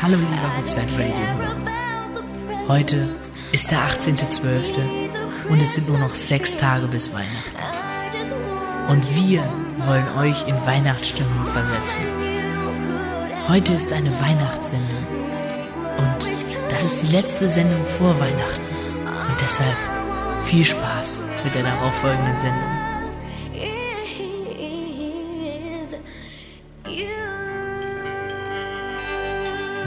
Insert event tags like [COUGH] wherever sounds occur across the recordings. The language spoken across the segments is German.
Hallo lieber Woodside Radio. Heute ist der 18.12. und es sind nur noch sechs Tage bis Weihnachten. Und wir wollen euch in Weihnachtsstimmung versetzen. Heute ist eine Weihnachtssendung. Und das ist die letzte Sendung vor Weihnachten. Und deshalb viel Spaß mit der darauffolgenden Sendung.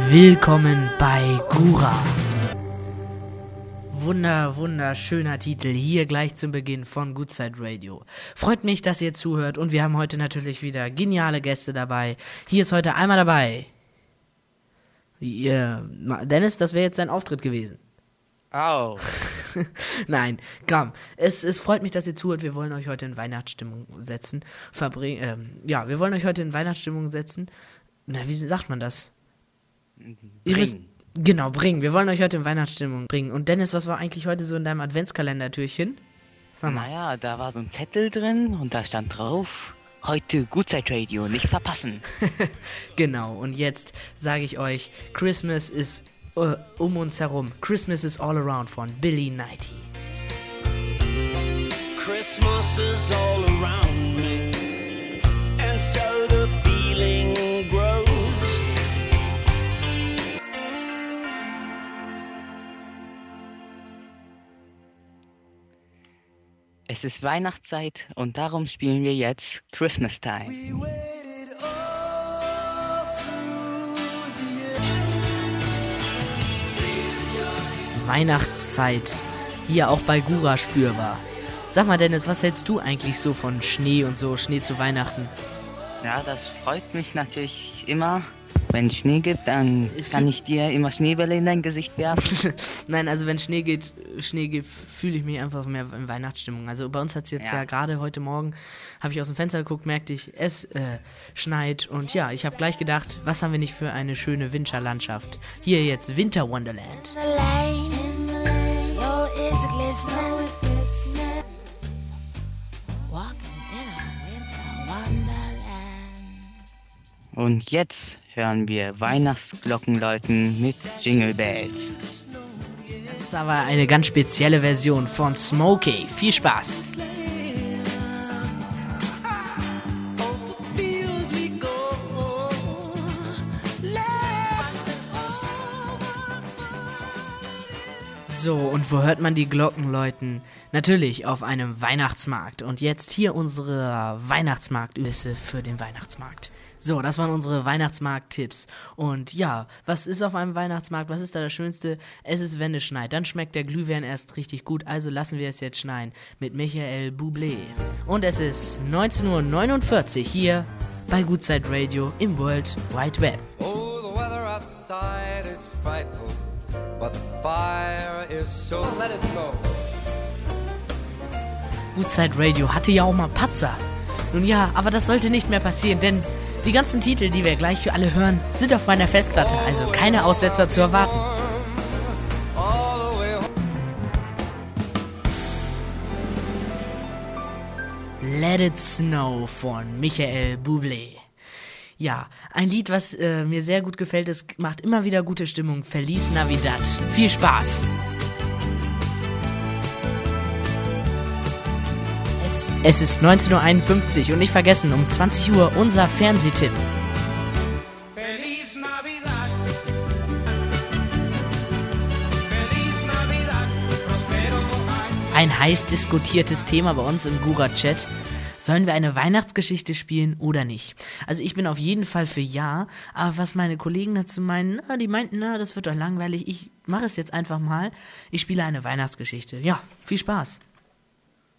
Willkommen bei Gura. Wunder, wunderschöner Titel hier gleich zum Beginn von Goodside Radio. Freut mich, dass ihr zuhört und wir haben heute natürlich wieder geniale Gäste dabei. Hier ist heute einmal dabei. Ihr, Dennis, das wäre jetzt sein Auftritt gewesen. Au. [LAUGHS] Nein, komm. Es, es freut mich, dass ihr zuhört. Wir wollen euch heute in Weihnachtsstimmung setzen. Verbring, ähm, ja, wir wollen euch heute in Weihnachtsstimmung setzen. Na, wie sagt man das? Ihr müsst, Bringen. genau, bringen. Wir wollen euch heute in Weihnachtsstimmung bringen. Und Dennis, was war eigentlich heute so in deinem Adventskalender-Türchen? Sag mal. Naja, da war so ein Zettel drin und da stand drauf, heute Gutzeit Radio, nicht verpassen. [LAUGHS] Genau, und jetzt sage ich euch, Christmas ist äh, um uns herum. Christmas is all around von Billy Knighty. Christmas is all around me, and so the feeling grows. Es ist Weihnachtszeit und darum spielen wir jetzt Christmas Time. We Weihnachtszeit. Hier auch bei Gura spürbar. Sag mal, Dennis, was hältst du eigentlich so von Schnee und so, Schnee zu Weihnachten? Ja, das freut mich natürlich immer. Wenn es Schnee gibt, dann Ich kann ich dir immer Schneebälle in dein Gesicht werfen. [LAUGHS] Nein, also wenn Schnee geht, Schnee geht, fühle ich mich einfach mehr in Weihnachtsstimmung. Also bei uns hat es jetzt ja, Ja. gerade heute Morgen, habe ich aus dem Fenster geguckt, merkte ich, es äh, schneit. Und ja, ich habe gleich gedacht, was haben wir nicht für eine schöne Winterlandschaft. Hier jetzt Winter Wonderland. The lane, snow is glistening. Walking in a winter wonderland. Und jetzt hören wir Weihnachtsglocken läuten mit Jingle Bells. Das ist aber eine ganz spezielle Version von Smokey. Viel Spaß! So, und wo hört man die Glocken läuten? Natürlich auf einem Weihnachtsmarkt. Und jetzt hier unsere Weihnachtsmarktüsse für den Weihnachtsmarkt. So, das waren unsere Weihnachtsmarkt-Tipps. Und ja, was ist auf einem Weihnachtsmarkt? Was ist da das Schönste? Es ist, wenn es schneit. Dann schmeckt der Glühwein erst richtig gut. Also lassen wir es jetzt schneien. Mit Michael Bublé. Und es ist 19.49 Uhr hier bei Goodside Radio im World Wide Web. Oh, the weather outside is frightful, but the fire so. Let it snow. Goodside Radio hatte ja auch mal Patzer. Nun ja, aber das sollte nicht mehr passieren, denn die ganzen Titel, die wir gleich für alle hören, sind auf meiner Festplatte, also keine Aussetzer zu erwarten. Let It Snow von Michael Bublé. Ja, ein Lied, was äh, mir sehr gut gefällt, es macht immer wieder gute Stimmung. Feliz Navidad. Viel Spaß! Es, es ist 19.51 Uhr und nicht vergessen, um 20 Uhr unser Fernsehtipp. Ein heiß diskutiertes Thema bei uns im Gura-Chat. Sollen wir eine Weihnachtsgeschichte spielen oder nicht? Also ich bin auf jeden Fall für ja, aber was meine Kollegen dazu meinen, na, die meinten, na, das wird doch langweilig. Ich mache es jetzt einfach mal. Ich spiele eine Weihnachtsgeschichte. Ja, viel Spaß.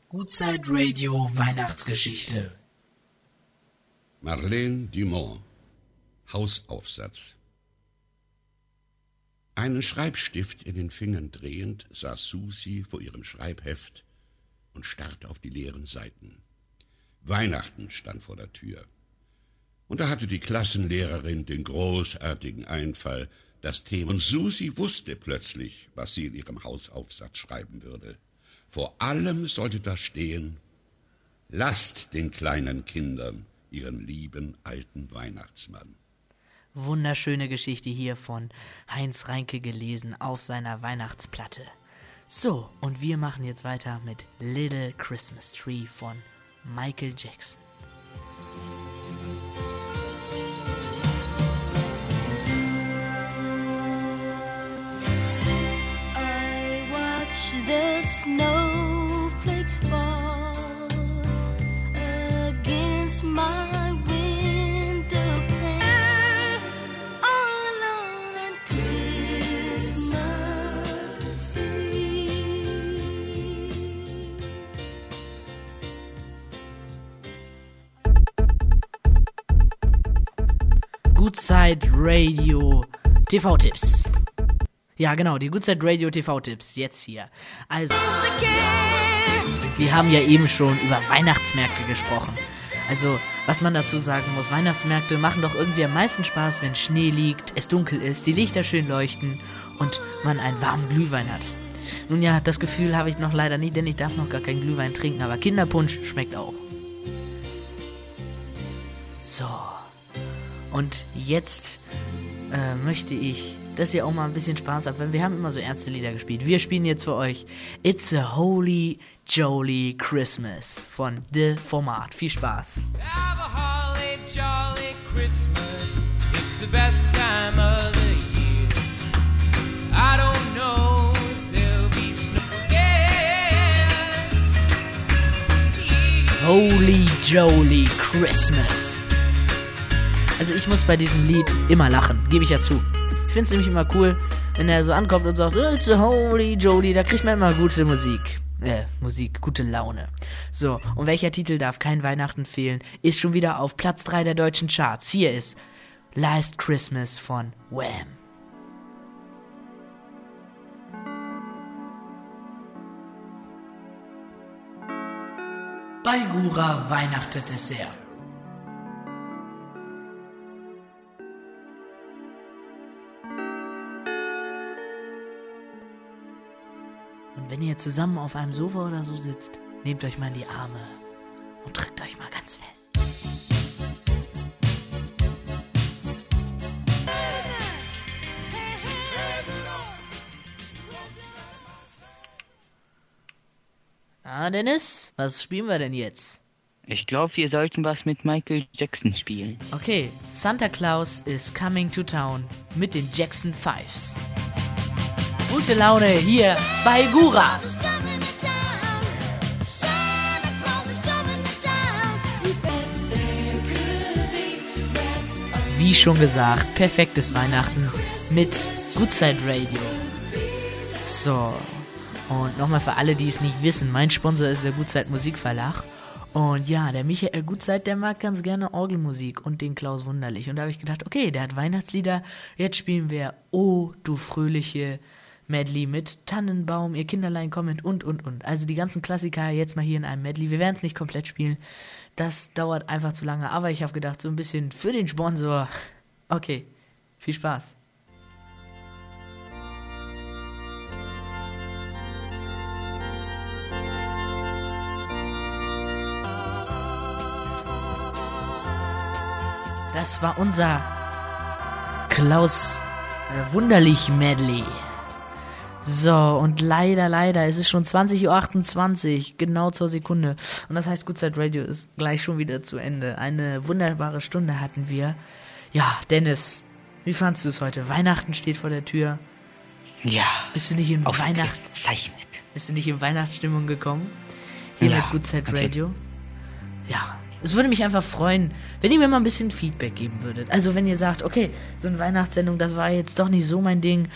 Gutzeit Radio Weihnachtsgeschichte. Marlene Dumont Hausaufsatz Einen Schreibstift in den Fingern drehend saß Susi vor ihrem Schreibheft und starrte auf die leeren Seiten. Weihnachten stand vor der Tür. Und da hatte die Klassenlehrerin den großartigen Einfall, das Thema. Und Susi wusste plötzlich, was sie in ihrem Hausaufsatz schreiben würde. Vor allem sollte da stehen lasst den kleinen Kindern ihren lieben alten Weihnachtsmann. Wunderschöne Geschichte hier von Heinz Reinke gelesen auf seiner Weihnachtsplatte. So, und wir machen jetzt weiter mit Little Christmas Tree von Michael Jackson. I watch the snowflakes against my window pane. All alone on Christmas Eve. Goodside Radio TV-Tipps. Ja, genau, die Goodside Radio TV-Tipps. Jetzt hier. Also, wir haben ja eben schon über Weihnachtsmärkte gesprochen. Also, was man dazu sagen muss, Weihnachtsmärkte machen doch irgendwie am meisten Spaß, wenn Schnee liegt, es dunkel ist, die Lichter schön leuchten und man einen warmen Glühwein hat. Nun ja, das Gefühl habe ich noch leider nie, denn ich darf noch gar keinen Glühwein trinken, aber Kinderpunsch schmeckt auch. So. Und jetzt äh, möchte ich, dass ihr auch mal ein bisschen Spaß habt, weil wir haben immer so ernste Lieder gespielt. Wir spielen jetzt für euch It's a Holy Jolly Christmas von The Format. Viel Spaß. Have a holly jolly Christmas. It's the best time of the year. I don't know if there'll be snow. Yes. Holy Jolly Christmas. Also ich muss bei diesem Lied immer lachen, gebe ich ja zu. Ich finde es nämlich immer cool, wenn er so ankommt und sagt, It's a Holy Jolly, da kriegt man immer gute Musik. Äh, Musik, gute Laune. So, und welcher Titel darf kein Weihnachten fehlen, ist schon wieder auf Platz 3 der deutschen Charts. Hier ist Last Christmas von Wham. Bei Gura weihnachtet es sehr. Und wenn ihr zusammen auf einem Sofa oder so sitzt, nehmt euch mal in die Arme und drückt euch mal ganz fest. Ah, Dennis, was spielen wir denn jetzt? Ich glaube, wir sollten was mit Michael Jackson spielen. Okay, Santa Claus is coming to town mit den Jackson Fives. Gute Laune hier bei Gura. Wie schon gesagt, perfektes Weihnachten mit Goodside Radio. So, und nochmal für alle, die es nicht wissen, mein Sponsor ist der Goodside Musikverlag. Und ja, der Michael Goodside, der mag ganz gerne Orgelmusik und den Klaus Wunderlich. Und da habe ich gedacht, okay, der hat Weihnachtslieder, jetzt spielen wir Oh, du fröhliche Medley mit Tannenbaum, ihr Kinderlein kommt und, und, und. Also die ganzen Klassiker jetzt mal hier in einem Medley. Wir werden es nicht komplett spielen. Das dauert einfach zu lange. Aber ich habe gedacht, so ein bisschen für den Sponsor. Okay, viel Spaß. Das war unser Klaus äh, Wunderlich Medley. So, und leider, leider, es ist schon 20.28 Uhr, genau zur Sekunde. Und das heißt, Goodside Radio ist gleich schon wieder zu Ende. Eine wunderbare Stunde hatten wir. Ja, Dennis, wie fandst du es heute? Weihnachten steht vor der Tür. Ja, Bist du nicht in Weihnacht, ausgezeichnet. bist du nicht in Weihnachtsstimmung gekommen? Hier Ja, mit Goodside natürlich. Radio? Ja. Es würde mich einfach freuen, wenn ihr mir mal ein bisschen Feedback geben würdet. Also wenn ihr sagt, okay, so eine Weihnachtssendung, das war jetzt doch nicht so mein Ding.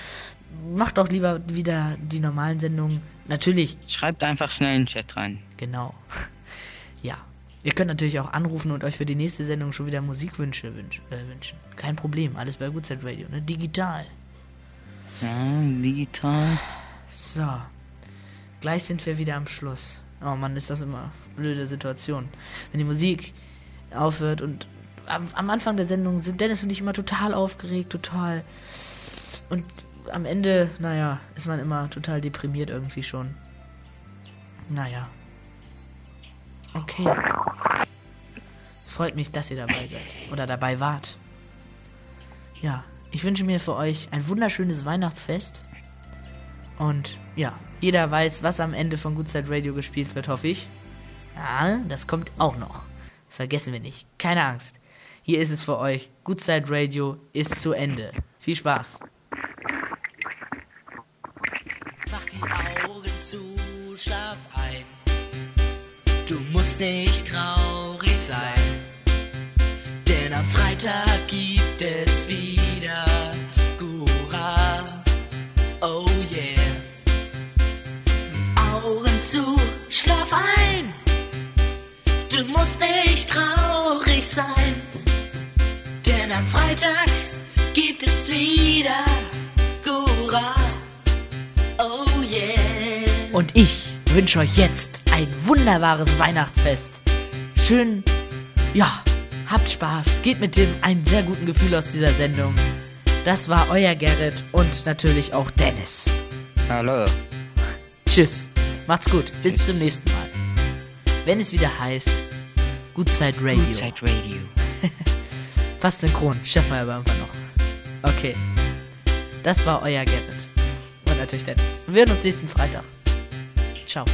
Macht doch lieber wieder die normalen Sendungen. Natürlich, Schreibt einfach schnell in den Chat rein. genau. [LAUGHS] Ja. Ihr könnt natürlich auch anrufen und euch für die nächste Sendung schon wieder Musikwünsche wünsch, äh, wünschen. Kein Problem, alles bei Goodside Radio, ne? Digital. Ja, digital. So. Gleich sind wir wieder am Schluss. Oh Mann, ist das immer eine blöde Situation. Wenn die Musik aufhört und am, am Anfang der Sendung sind Dennis und ich immer total aufgeregt, total. Und am Ende, naja, ist man immer total deprimiert irgendwie schon. Naja. Okay. Es freut mich, dass ihr dabei seid. Oder dabei wart. Ja, ich wünsche mir für euch ein wunderschönes Weihnachtsfest. Und ja, jeder weiß, was am Ende von Good Side Radio gespielt wird, hoffe ich. Ja, das kommt auch noch. Das vergessen wir nicht. Keine Angst. Hier ist es für euch. Good Side Radio ist zu Ende. Viel Spaß. Zu, schlaf ein. Du musst nicht traurig sein, denn am Freitag gibt es wieder Gura. Oh yeah. Augen zu, schlaf ein. Du musst nicht traurig sein, denn am Freitag gibt es wieder Gura. Oh yeah. Und ich wünsche euch jetzt ein wunderbares Weihnachtsfest. Schön, ja, habt Spaß. Geht mit dem einen sehr guten Gefühl aus dieser Sendung. Das war euer Gerrit und natürlich auch Dennis. Hallo. Tschüss. Macht's gut. Bis zum nächsten Mal. Wenn es wieder heißt Side Radio. Side Radio. [LAUGHS] Fast synchron. Schaffen wir aber einfach noch. Okay. Das war euer Gerrit. Und natürlich Dennis. Wir hören uns nächsten Freitag. 少